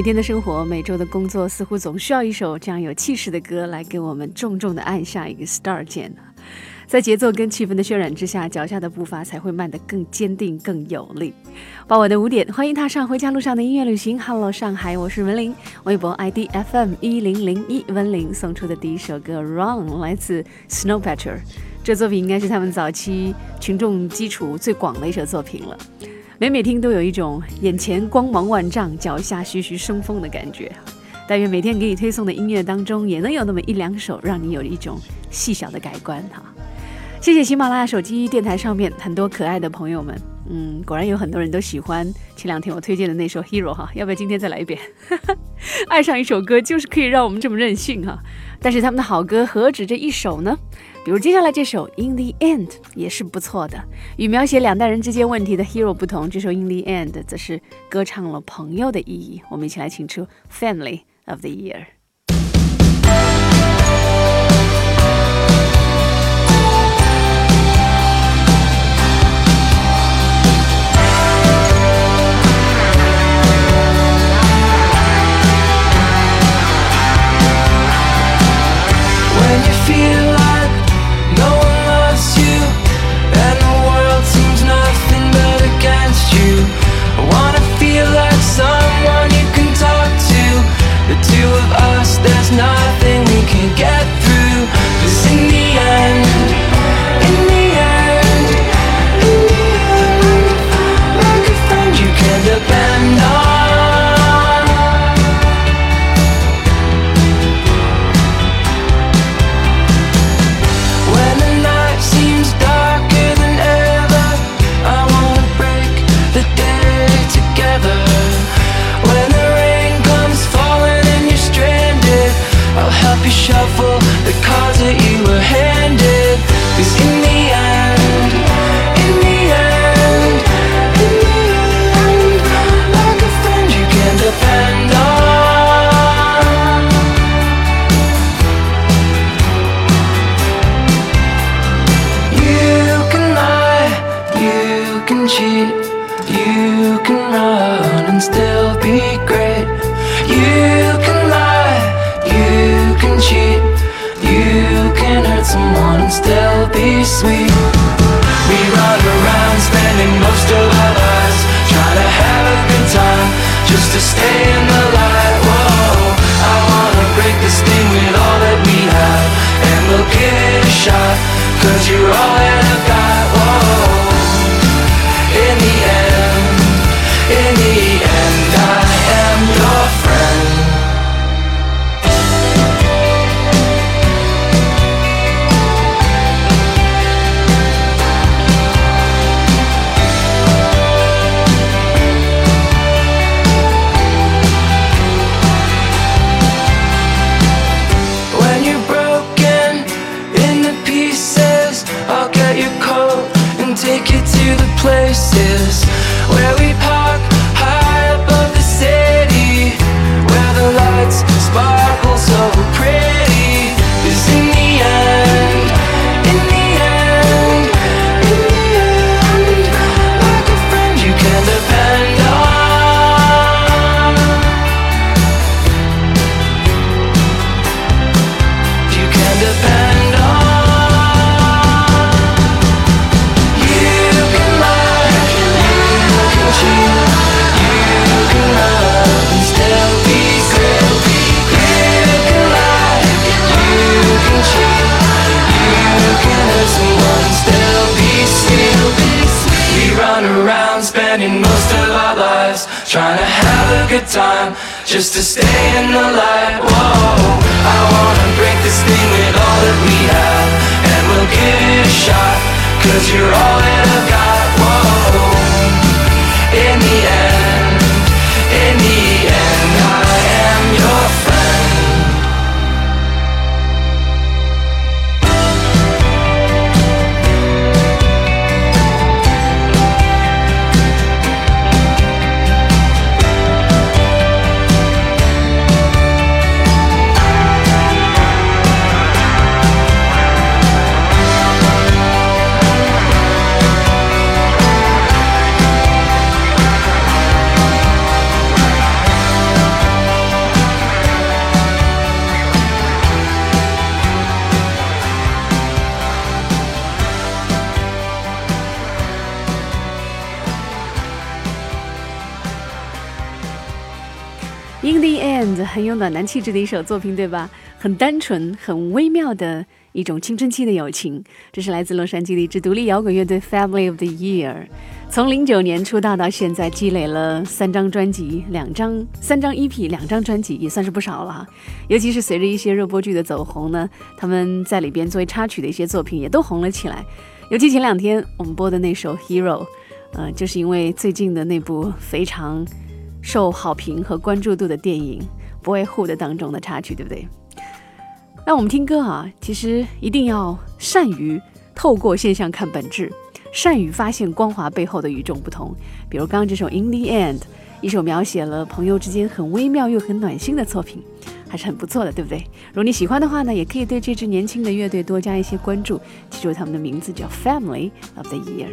每天的生活，每周的工作，似乎总需要一首这样有气势的歌来给我们重重的按下一个 star 键在节奏跟气氛的渲染之下，脚下的步伐才会迈得更坚定、更有力。傍晚的五点，欢迎踏上回家路上的音乐旅行。Hello，上海，我是文玲。微博 ID FM 一零零一，文玲送出的第一首歌《Run》来自 Snow Patrol。这作品应该是他们早期群众基础最广的一首作品了。每每听都有一种眼前光芒万丈、脚下徐徐生风的感觉。但愿每天给你推送的音乐当中，也能有那么一两首让你有一种细小的改观哈。谢谢喜马拉雅手机电台上面很多可爱的朋友们，嗯，果然有很多人都喜欢前两天我推荐的那首《Hero》哈，要不要今天再来一遍？爱上一首歌就是可以让我们这么任性哈，但是他们的好歌何止这一首呢？比如接下来这首《In the End》也是不错的。与描写两代人之间问题的《Hero》不同，这首《In the End》则是歌唱了朋友的意义。我们一起来请出 Family of the Year。I 很有暖男气质的一首作品，对吧？很单纯，很微妙的一种青春期的友情。这是来自洛杉矶的一支独立摇滚乐队 Family of the Year。从零九年出道到现在，积累了三张专辑、两张、三张 EP、两张专辑，也算是不少了。尤其是随着一些热播剧的走红呢，他们在里边作为插曲的一些作品也都红了起来。尤其前两天我们播的那首 Hero，呃，就是因为最近的那部非常。受好评和关注度的电影《Boyhood》当中的插曲，对不对？那我们听歌啊，其实一定要善于透过现象看本质，善于发现光华背后的与众不同。比如刚刚这首《In the End》，一首描写了朋友之间很微妙又很暖心的作品，还是很不错的，对不对？如果你喜欢的话呢，也可以对这支年轻的乐队多加一些关注，记住他们的名字叫 Family of the Year。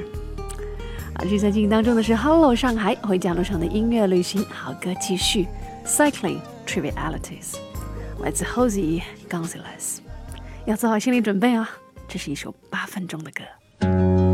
啊，这在进行当中的是 Hello 上海回家路上的音乐旅行，好歌继续，Cycling Trivialities，来自 Jose Gonzalez，要做好心理准备啊，这是一首八分钟的歌。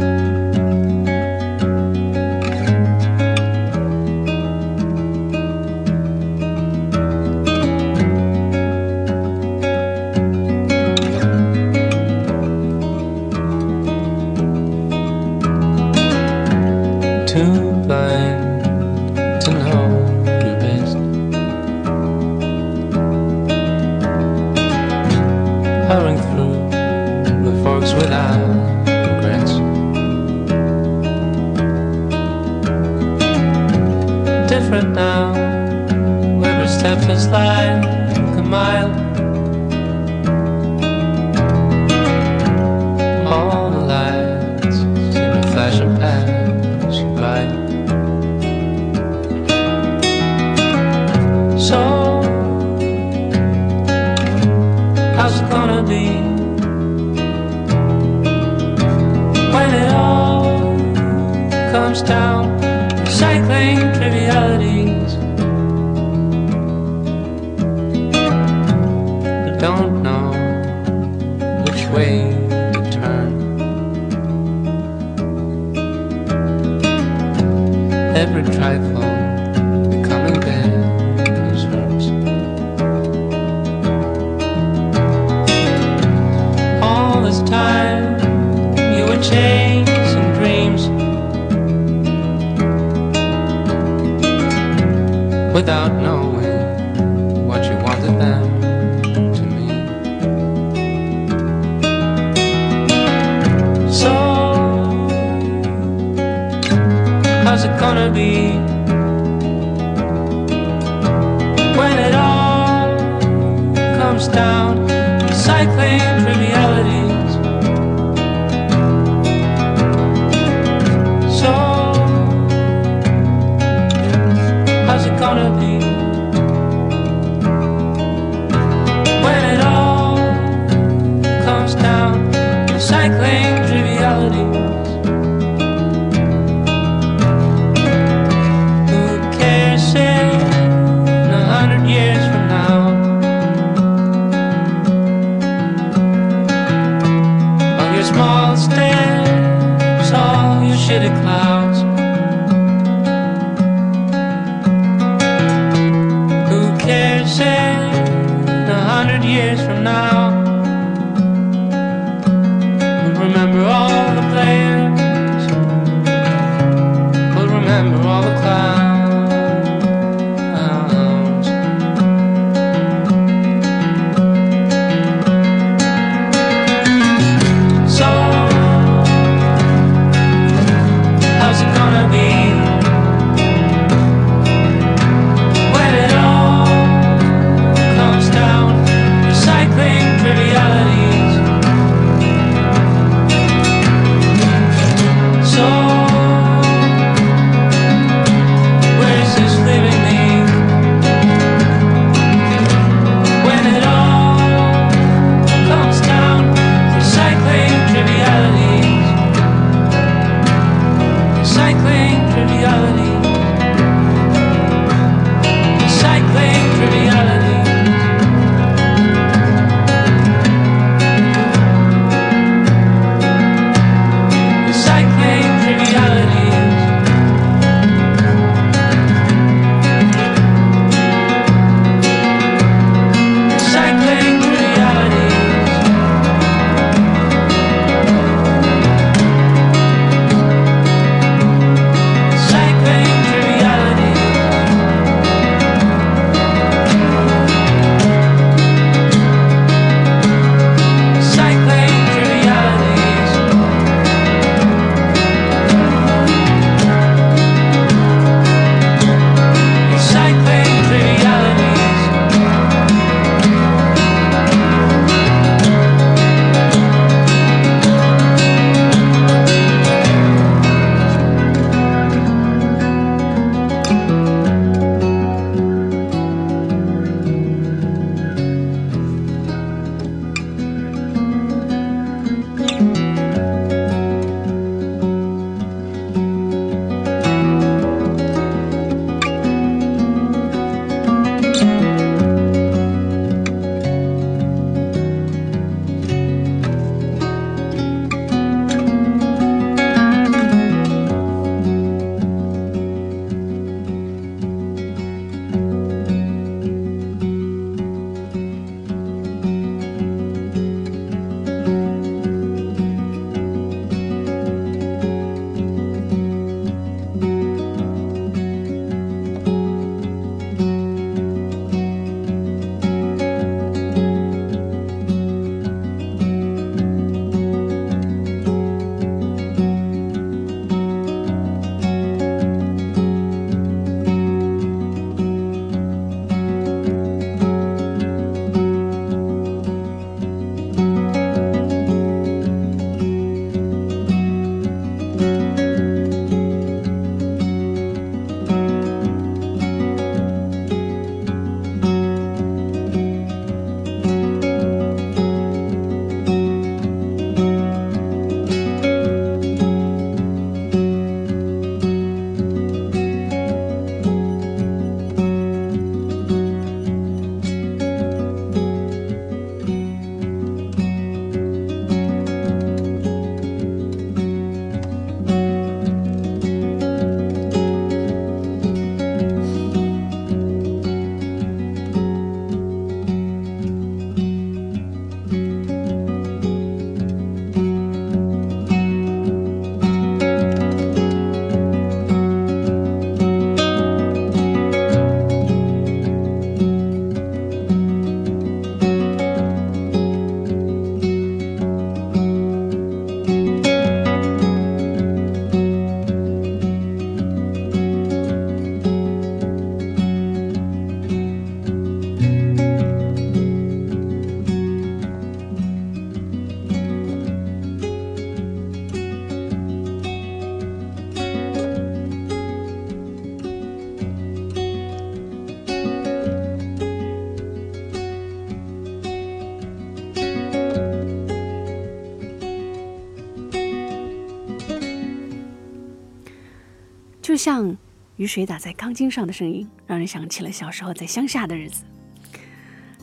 像雨水打在钢筋上的声音，让人想起了小时候在乡下的日子。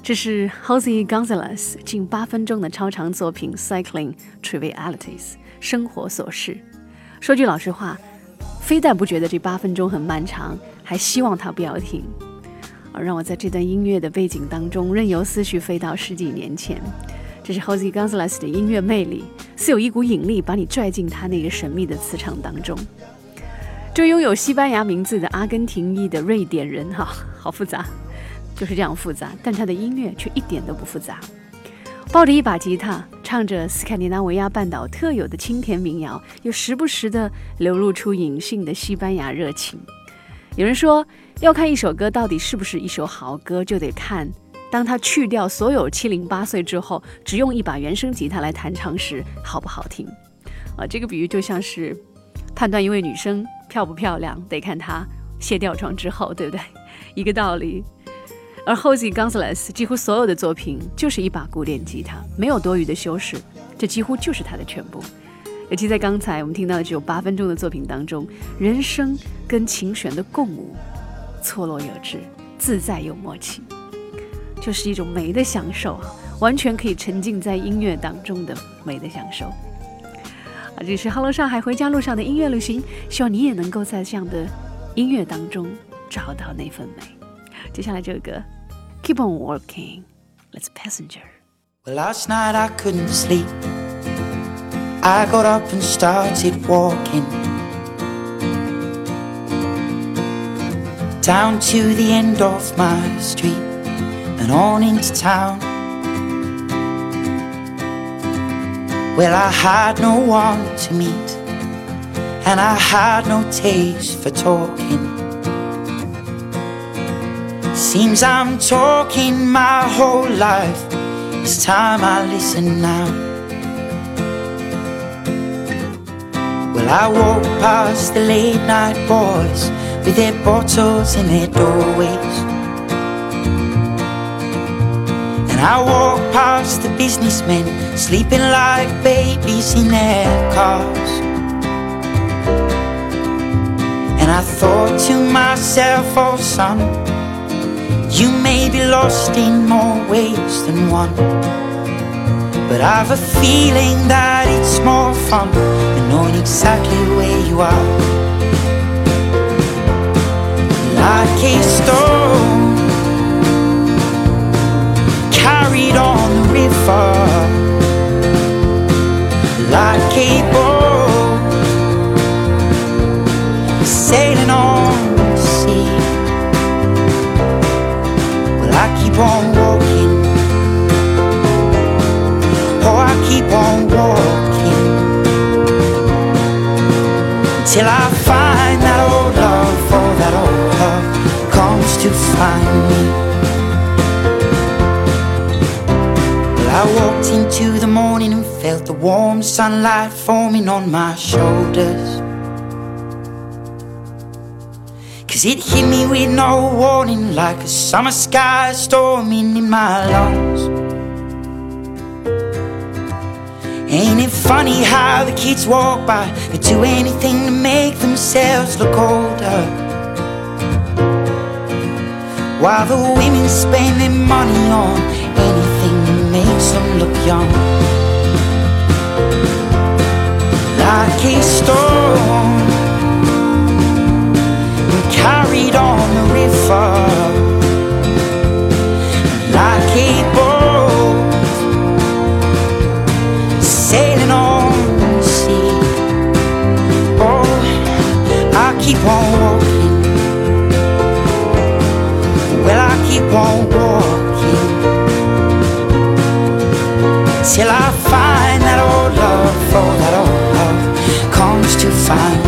这是 Jose Gonzalez 近八分钟的超长作品《Cycling Trivialities》生活琐事。说句老实话，非但不觉得这八分钟很漫长，还希望它不要停。而让我在这段音乐的背景当中，任由思绪飞到十几年前。这是 Jose Gonzalez 的音乐魅力，似有一股引力把你拽进他那个神秘的磁场当中。这拥有西班牙名字的阿根廷裔的瑞典人，哈，好复杂，就是这样复杂，但他的音乐却一点都不复杂。抱着一把吉他，唱着斯堪的纳维亚半岛特有的清甜民谣，又时不时地流露出隐性的西班牙热情。有人说，要看一首歌到底是不是一首好歌，就得看当他去掉所有七零八碎之后，只用一把原声吉他来弹唱时好不好听。啊，这个比喻就像是判断一位女生。漂不漂亮得看她卸掉妆之后，对不对？一个道理。而 Jose Gonzalez 几乎所有的作品就是一把古典吉他，没有多余的修饰，这几乎就是他的全部。尤其在刚才我们听到的只有 八分钟的作品当中，人声跟琴弦的共舞，错落有致，自在又默契，就是一种美的享受啊，完全可以沉浸在音乐当中的美的享受。这是《Hello 上海回家路上的音乐旅行》，希望你也能够在这样的音乐当中找到那份美。接下来这个歌，Keep on Working，Let's Passenger。Well, last night I couldn't sleep. I got up and started walking down to the end of my street and on into town. Well, I had no one to meet, and I had no taste for talking. Seems I'm talking my whole life. It's time I listen now. Well, I walk past the late night boys with their bottles in their doorways. I walk past the businessmen sleeping like babies in their cars. And I thought to myself, oh son, you may be lost in more ways than one. But I've a feeling that it's more fun than knowing exactly where you are. Like a stone the river like boat sailing on the sea. Well, I keep on walking. Oh, I keep on walking till I find that old love. Oh, that old love comes to find me. I walked into the morning and felt the warm sunlight forming on my shoulders. Cause it hit me with no warning, like a summer sky storming in my lungs. Ain't it funny how the kids walk by, they do anything to make themselves look older? While the women spend their money on makes them look young. Like a storm carried on the river, like a boat sailing on the sea. Oh, I keep on walking. Well, I keep on walking comes to find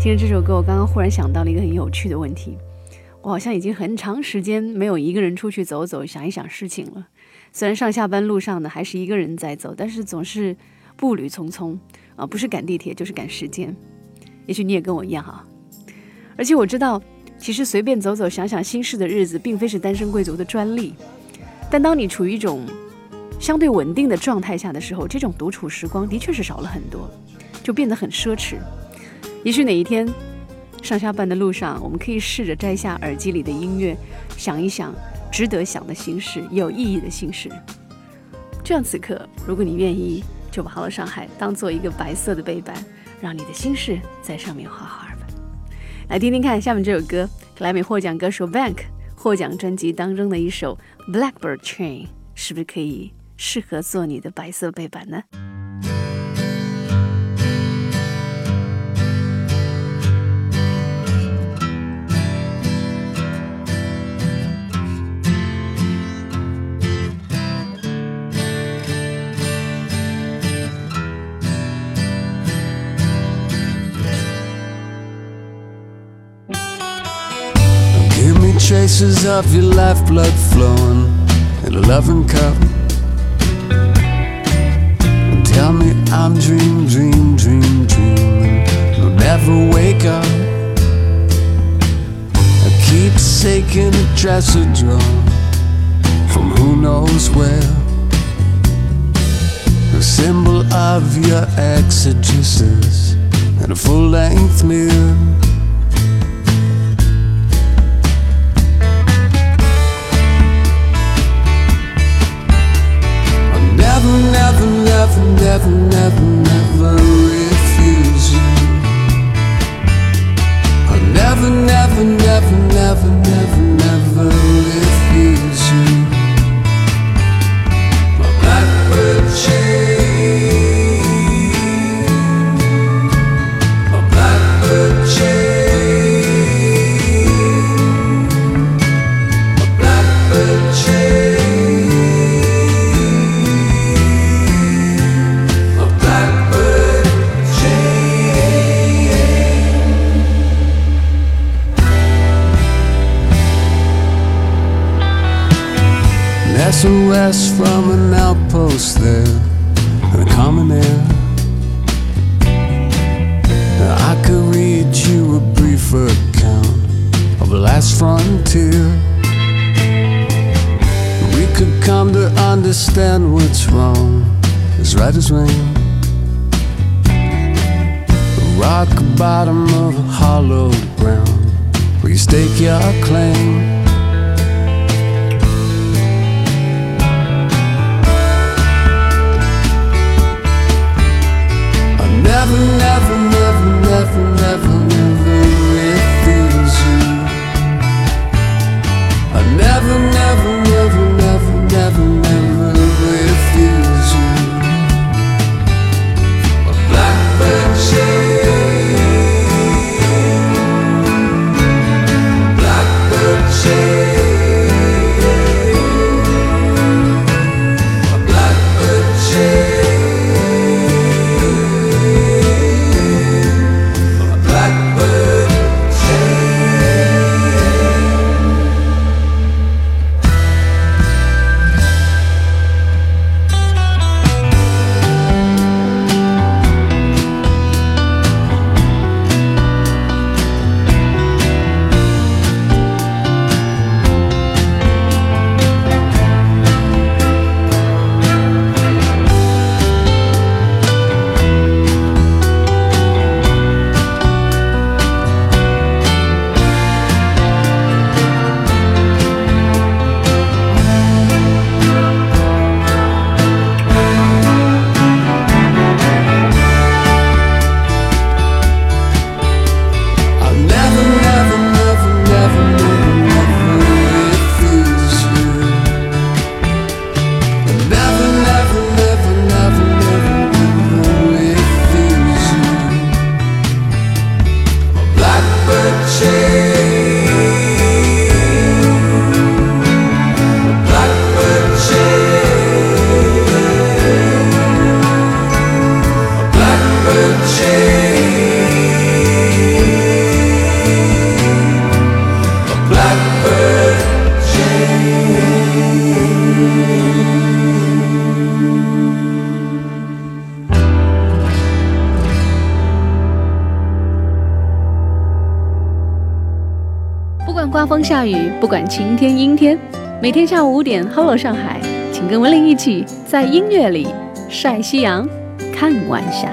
听着这首歌，我刚刚忽然想到了一个很有趣的问题。我好像已经很长时间没有一个人出去走走，想一想事情了。虽然上下班路上呢还是一个人在走，但是总是步履匆匆啊，不是赶地铁就是赶时间。也许你也跟我一样哈。而且我知道，其实随便走走、想想心事的日子，并非是单身贵族的专利。但当你处于一种相对稳定的状态下的时候，这种独处时光的确是少了很多，就变得很奢侈。也许哪一天上下班的路上，我们可以试着摘下耳机里的音乐，想一想值得想的心事，有意义的心事。这样此刻，如果你愿意，就把《Hello 上海》当做一个白色的背板，让你的心事在上面画画吧。来听听看，下面这首歌，格莱美获奖歌手 Bank 获奖专辑当中的一首《Blackbird Train》，是不是可以适合做你的白色背板呢？Traces of your lifeblood flowing in a loving cup. And tell me I'm dream, dream, dream, dreaming. I'll never wake up. I keep shaking a dresser drawer from who knows where. A symbol of your exegesis and a full length mirror. 不管晴天阴天，每天下午五点，Hello 上海，请跟文玲一起在音乐里晒夕阳，看晚霞。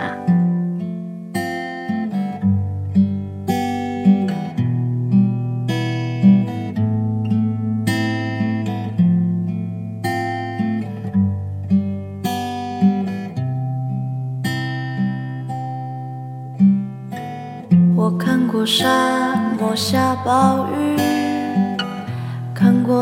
我看过沙漠下暴雨，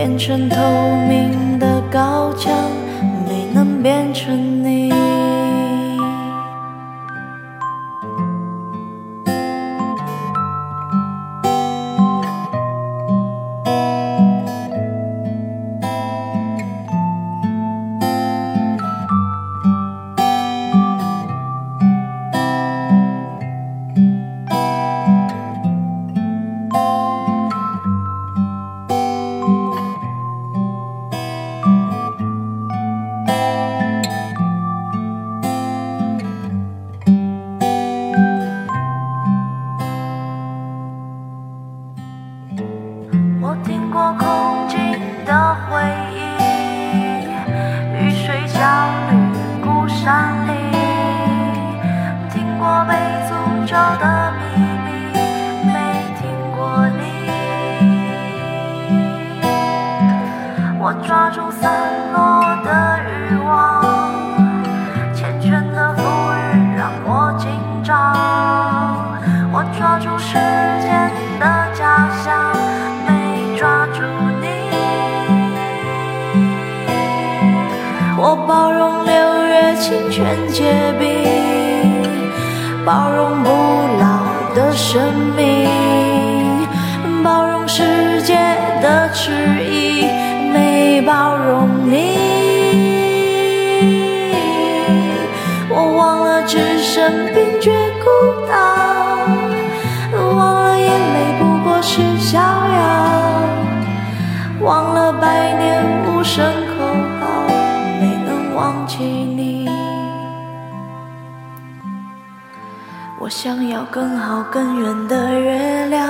变成透明的高墙，没能变成你。遥，忘了百年无声口号，没能忘记你。我想要更好更圆的月亮，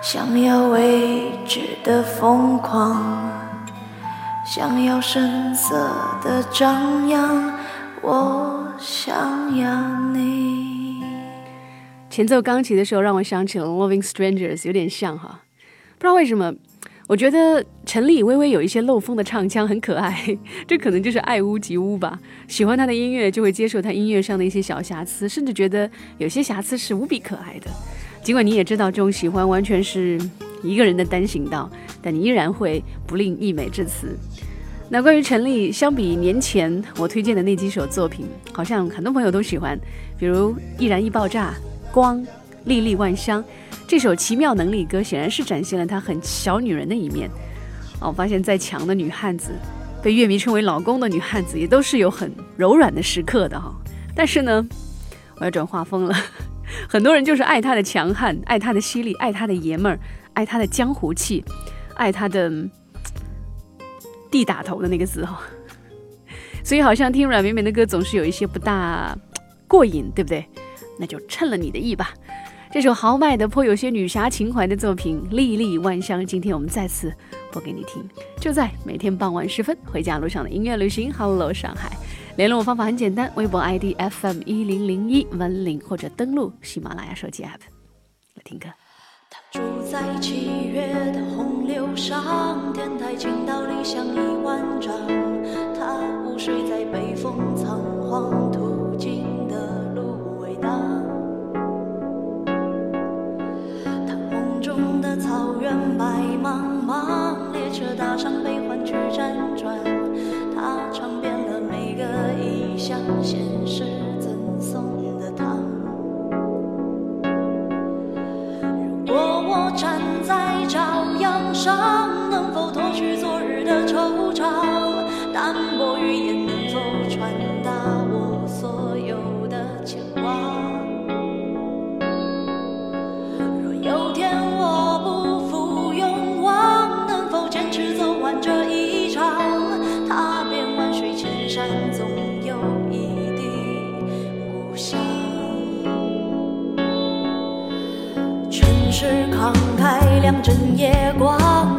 想要未知的疯狂，想要声色的张扬，我想要你。前奏钢琴的时候，让我想起了《Loving Strangers》，有点像哈。不知道为什么，我觉得陈粒微微有一些漏风的唱腔很可爱，这可能就是爱屋及乌吧。喜欢她的音乐，就会接受她音乐上的一些小瑕疵，甚至觉得有些瑕疵是无比可爱的。尽管你也知道这种喜欢完全是一个人的单行道，但你依然会不吝溢美之词。那关于陈粒，相比年前我推荐的那几首作品，好像很多朋友都喜欢，比如《易燃易爆炸》《光》《粒粒万香》这首奇妙能力歌，显然是展现了她很小女人的一面。哦，我发现再强的女汉子，被乐迷称为老公的女汉子，也都是有很柔软的时刻的哈、但是呢，我要转画风了。很多人就是爱他的强悍，爱他的犀利，爱他的爷们儿，爱他的江湖气，爱他的地打头的那个字哈、所以好像听阮绵绵的歌总是有一些不大过瘾，对不对？那就趁了你的意吧。这首豪迈的、颇有些女侠情怀的作品《历历万香》，今天我们再次播给你听。就在每天傍晚时分，回家路上的音乐旅行，Hello 上海。联络我方法很简单，微博 ID FM 一零零一文林，或者登录喜马拉雅手机 App 来听歌。他住在七月的洪流上，天台倾倒理想一万丈。他午睡在北风仓皇现实赠送的糖。如果我站在朝阳上，能否脱去昨日的惆怅？淡等夜光。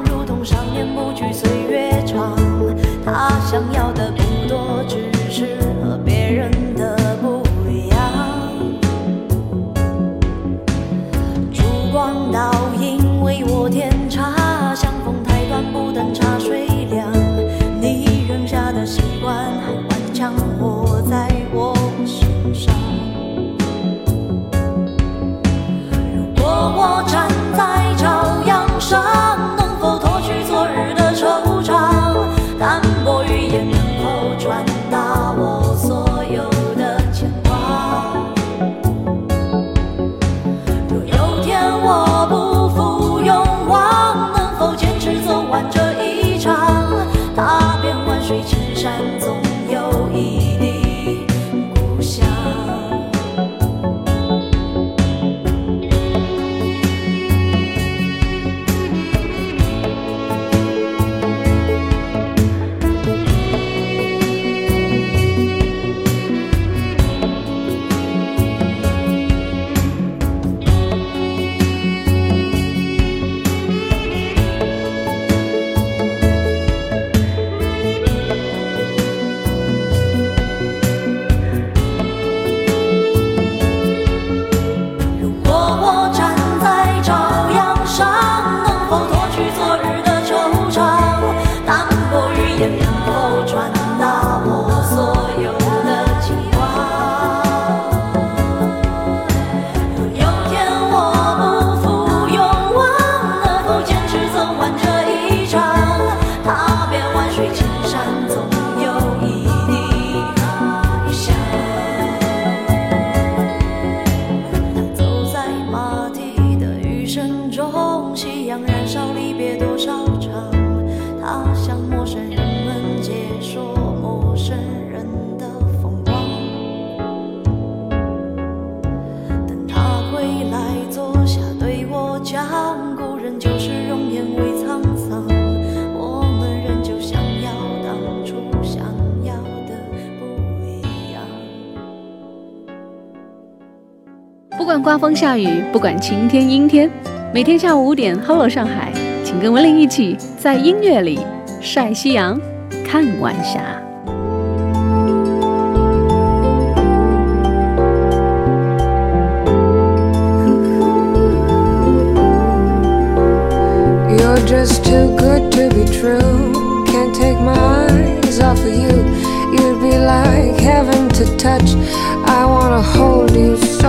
风下雨，不管晴天阴天，每天下午五点，Hello 上海，请跟文玲一起在音乐里晒夕阳，看晚霞。You're just too good to be true. Can't take my eyes off of you. You'd be like heaven to touch. I wanna hold you so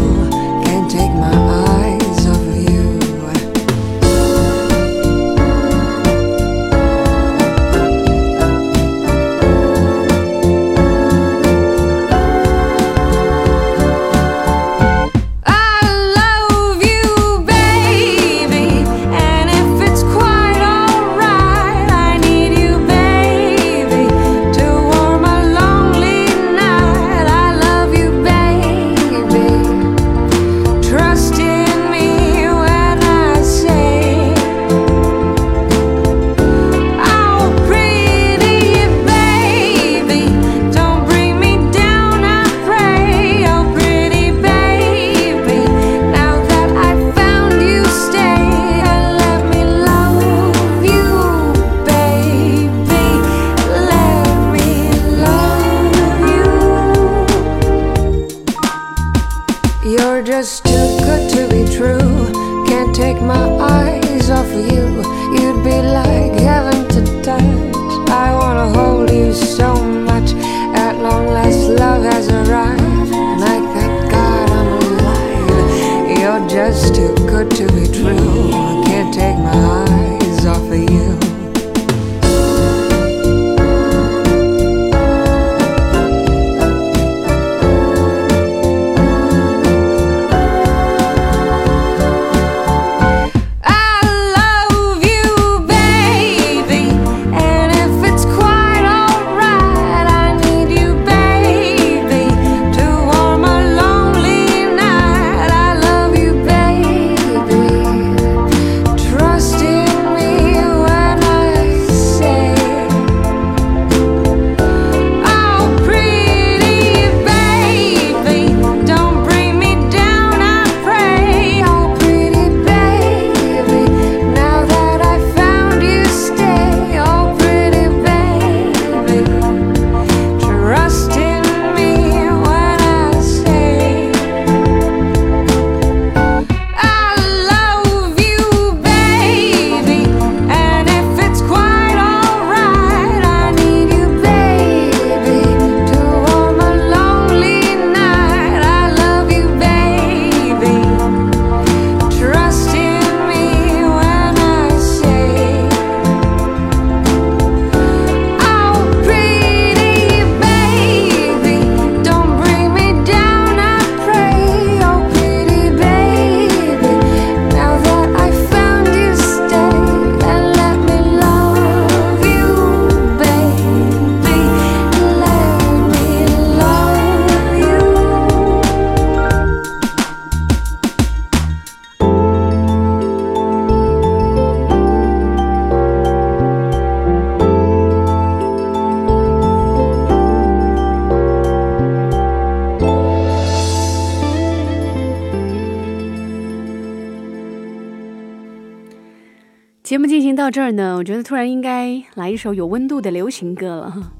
这儿呢，我觉得突然应该来一首有温度的流行歌了。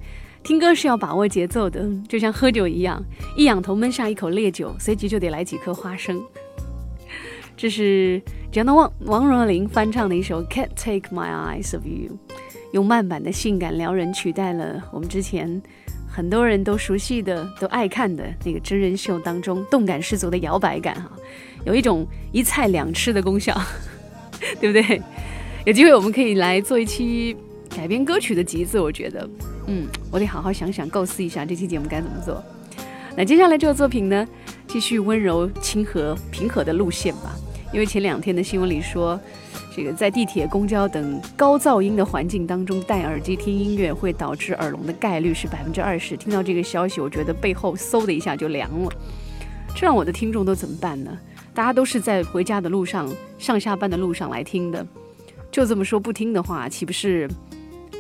听歌是要把握节奏的，就像喝酒一样，一仰头闷下一口烈酒，随即就得来几颗花生。这是 Jenna Wang 王若琳翻唱的一首《Can't Take My Eyes of You》，用慢版的性感撩人取代了我们之前很多人都熟悉的、都爱看的那个真人秀当中动感十足的摇摆感哈，有一种一菜两吃的功效，对不对？有机会我们可以来做一期改编歌曲的集子，我觉得，嗯，我得好好想想，构思一下这期节目该怎么做。那接下来这个作品呢，继续温柔、亲和、平和的路线吧。因为前两天的新闻里说，这个在地铁、公交等高噪音的环境当中戴耳机听音乐会导致耳聋的概率是百分之二十。听到这个消息，我觉得背后嗖的一下就凉了。这让我的听众都怎么办呢？大家都是在回家的路上、上下班的路上来听的，就这么说不听的话，岂不是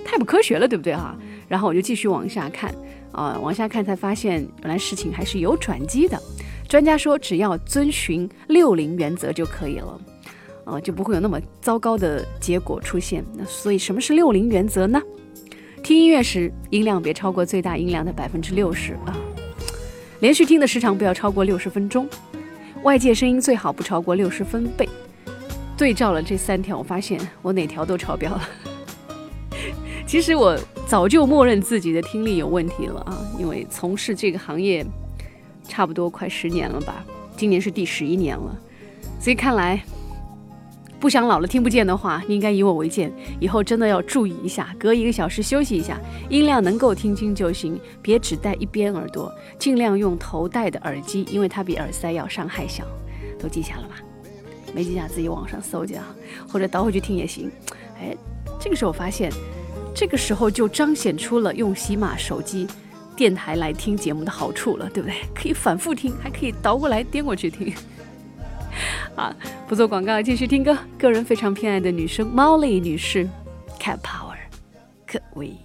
太不科学了，对不对哈？然后我就继续往下看，啊、往下看才发现，原来事情还是有转机的。专家说，只要遵循六零原则就可以了，啊、就不会有那么糟糕的结果出现。那所以，什么是六零原则呢？听音乐时，音量别超过最大音量的百分之六十啊。连续听的时长不要超过六十分钟，外界声音最好不超过六十分贝。对照了这三条，我发现我哪条都超标了。其实我早就默认自己的听力有问题了啊，因为从事这个行业差不多快十年了吧，今年是第十一年了，所以看来不想老了听不见的话，你应该以我为鉴，以后真的要注意一下，隔一个小时休息一下，音量能够听清就行，别只戴一边耳朵，尽量用头戴的耳机，因为它比耳塞要伤害小，都记下了吧？没记下自己网上搜去啊，或者倒回去听也行。哎，这个时候发现，这个时候就彰显出了用喜马手机电台来听节目的好处了，对不对？可以反复听，还可以倒过来颠过去听。啊，不做广告，继续听歌。个人非常偏爱的女生 Molly 女士，Cat Power，可为。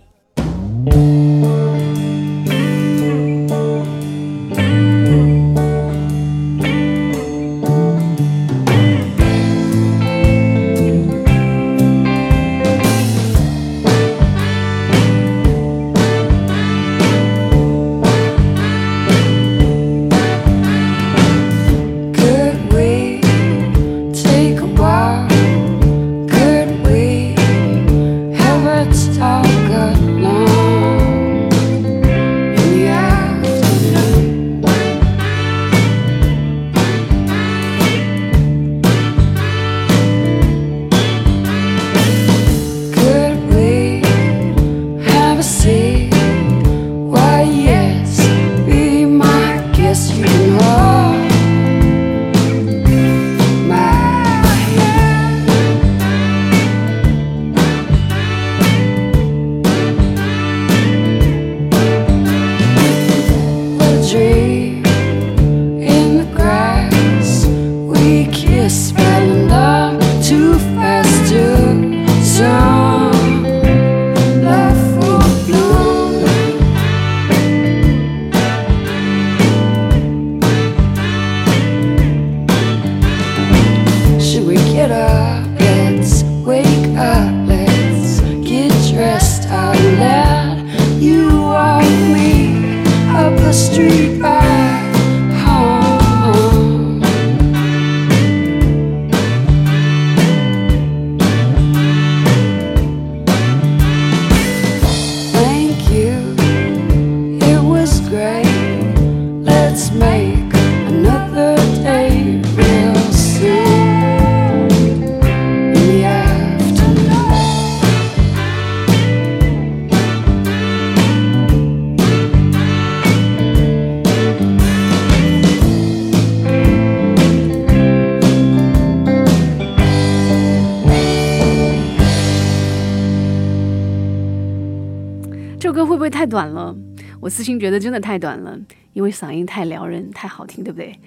真的太短了，因为嗓音太撩人，太好听，对不对？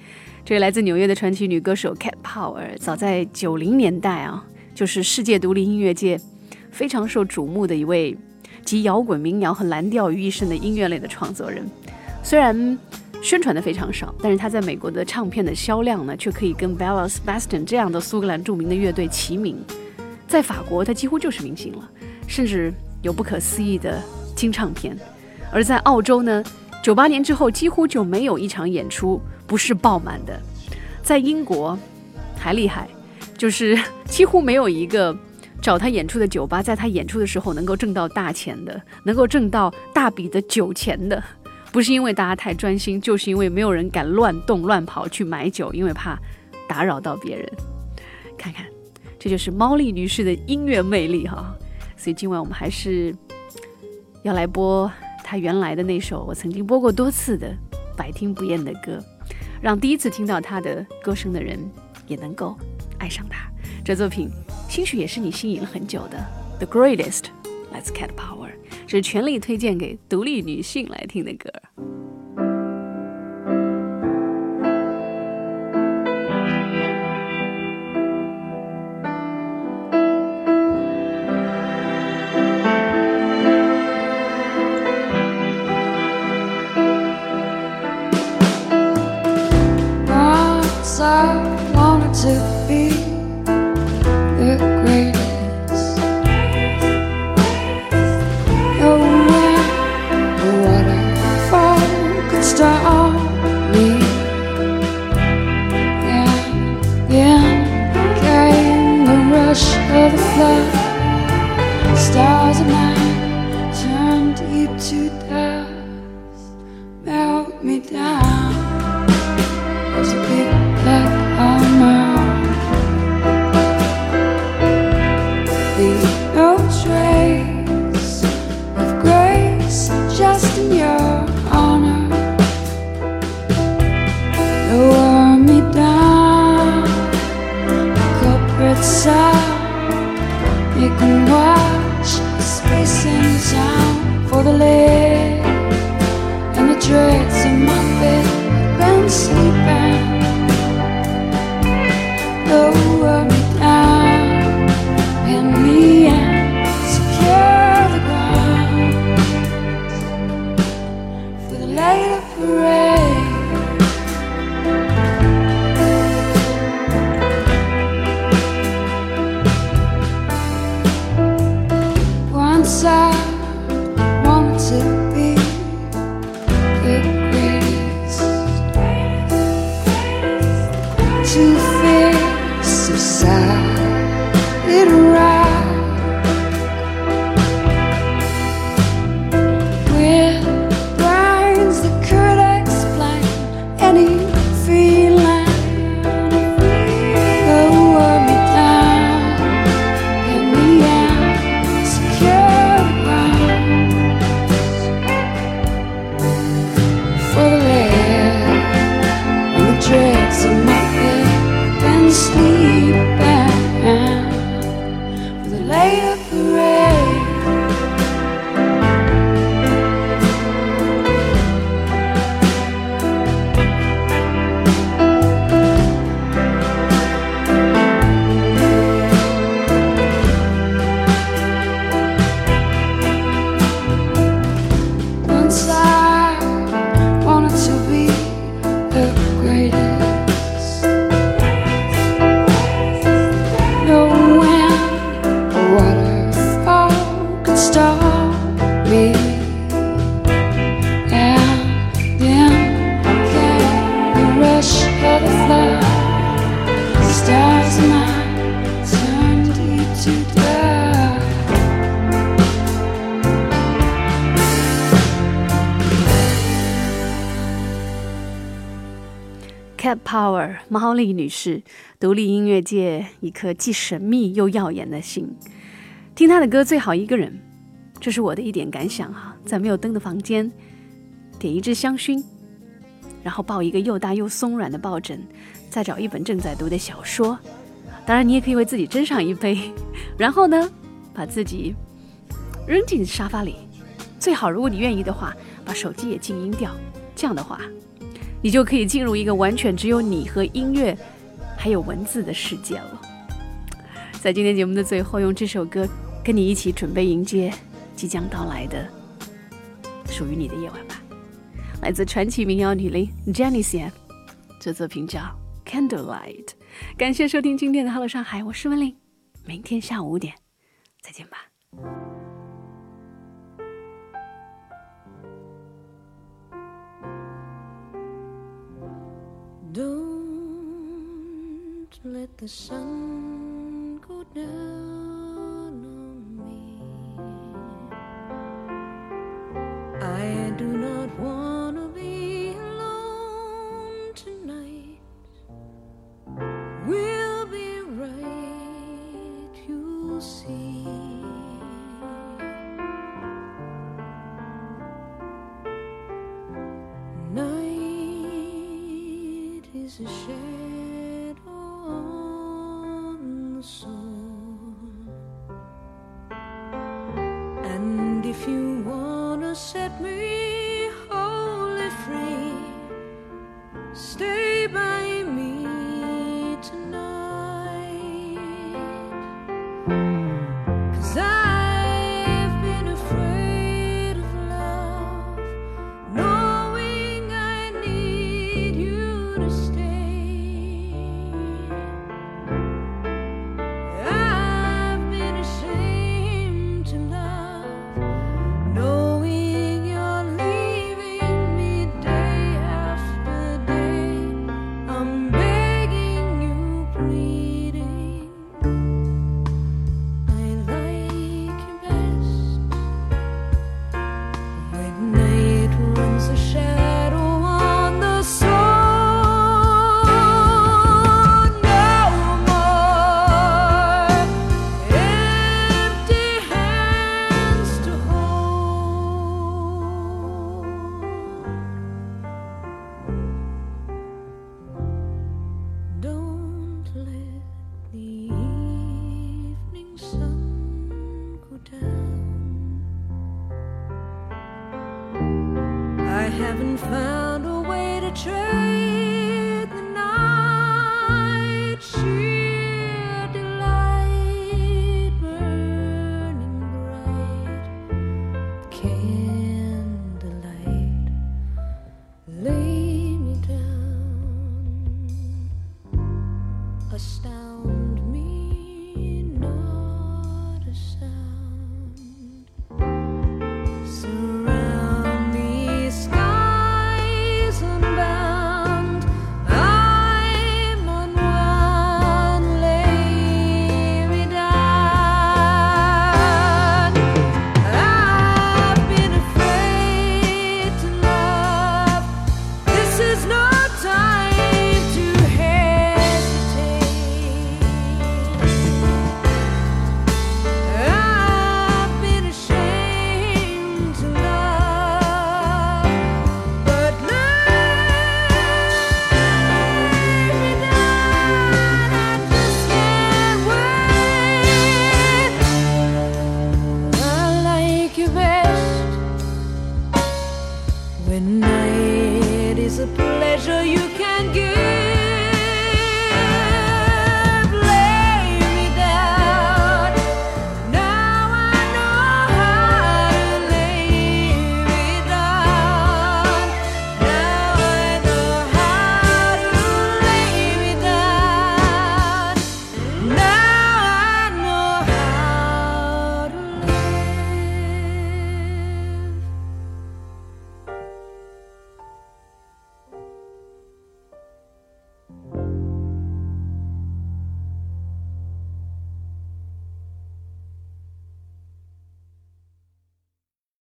这位来自纽约的传奇女歌手 Cat Power，早在九零年代啊，就是世界独立音乐界非常受瞩目的一位集摇滚、民谣和蓝调于一身的音乐类的创作人。虽然宣传的非常少，但是他在美国的唱片的销量呢，却可以跟 Bella s b a s t i a n 这样的苏格兰著名的乐队齐名。在法国，他几乎就是明星了，甚至有不可思议的金唱片。而在澳洲呢，九八年之后几乎就没有一场演出不是爆满的。在英国还厉害，就是 几乎没有一个找他演出的酒吧，在他演出的时候能够挣到大钱的，能够挣到大笔的酒钱的。不是因为大家太专心，就是因为没有人敢乱动乱跑去买酒，因为怕打扰到别人。看看，这就是猫丽女士的音乐魅力哈。所以今晚我们还是要来播他原来的那首我曾经播过多次的百听不厌的歌，让第一次听到他的歌声的人也能够爱上他。这作品兴许也是你心仪了很久的《The Greatest》，，Let's Cat Power 这。是全力推荐给独立女性来听的歌。I wanted to be the greatest. No matter what I could start. 丽女士，独立音乐界一颗既神秘又耀眼的心。听她的歌最好一个人，这是我的一点感想哈。在没有灯的房间，点一支香薰，然后抱一个又大又松软的抱枕，再找一本正在读的小说。当然，你也可以为自己斟上一杯，然后呢，把自己扔进沙发里，最好如果你愿意的话，把手机也静音掉。这样的话，你就可以进入一个完全只有你和音乐还有文字的世界了。在今天节目的最后，用这首歌跟你一起准备迎接即将到来的属于你的夜晚吧。来自传奇民谣女伶 Jenny C，这作品叫《Candlelight》。感谢收听今天的《Hello 上海》，我是文玲，明天下午五点再见吧。Don't let the sun go down on me. I do not want